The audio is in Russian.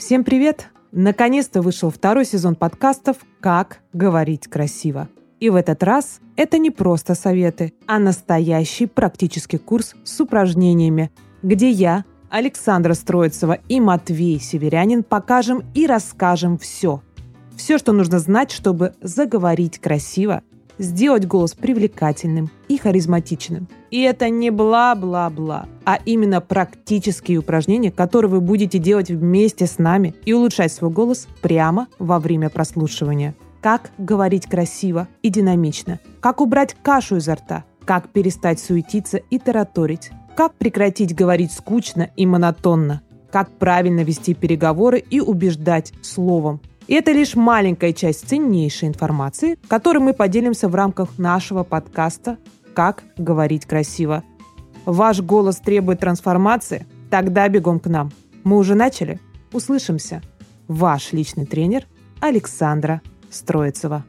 Всем привет! Наконец-то вышел второй сезон подкастов «Как говорить красиво». И в этот раз это не просто советы, а настоящий практический курс с упражнениями, где я, Александра Строицева и Матвей Северянин покажем и расскажем все. Все, что нужно знать, чтобы заговорить красиво, сделать голос привлекательным и харизматичным. И это не бла-бла-бла, а именно практические упражнения, которые вы будете делать вместе с нами и улучшать свой голос прямо во время прослушивания. Как говорить красиво и динамично, как убрать кашу изо рта, как перестать суетиться и тараторить, как прекратить говорить скучно и монотонно? Как правильно вести переговоры и убеждать словом? И это лишь маленькая часть ценнейшей информации, которой мы поделимся в рамках нашего подкаста «Как говорить красиво». Ваш голос требует трансформации? Тогда бегом к нам. Мы уже начали? Услышимся. Ваш личный тренер Александра Строицева.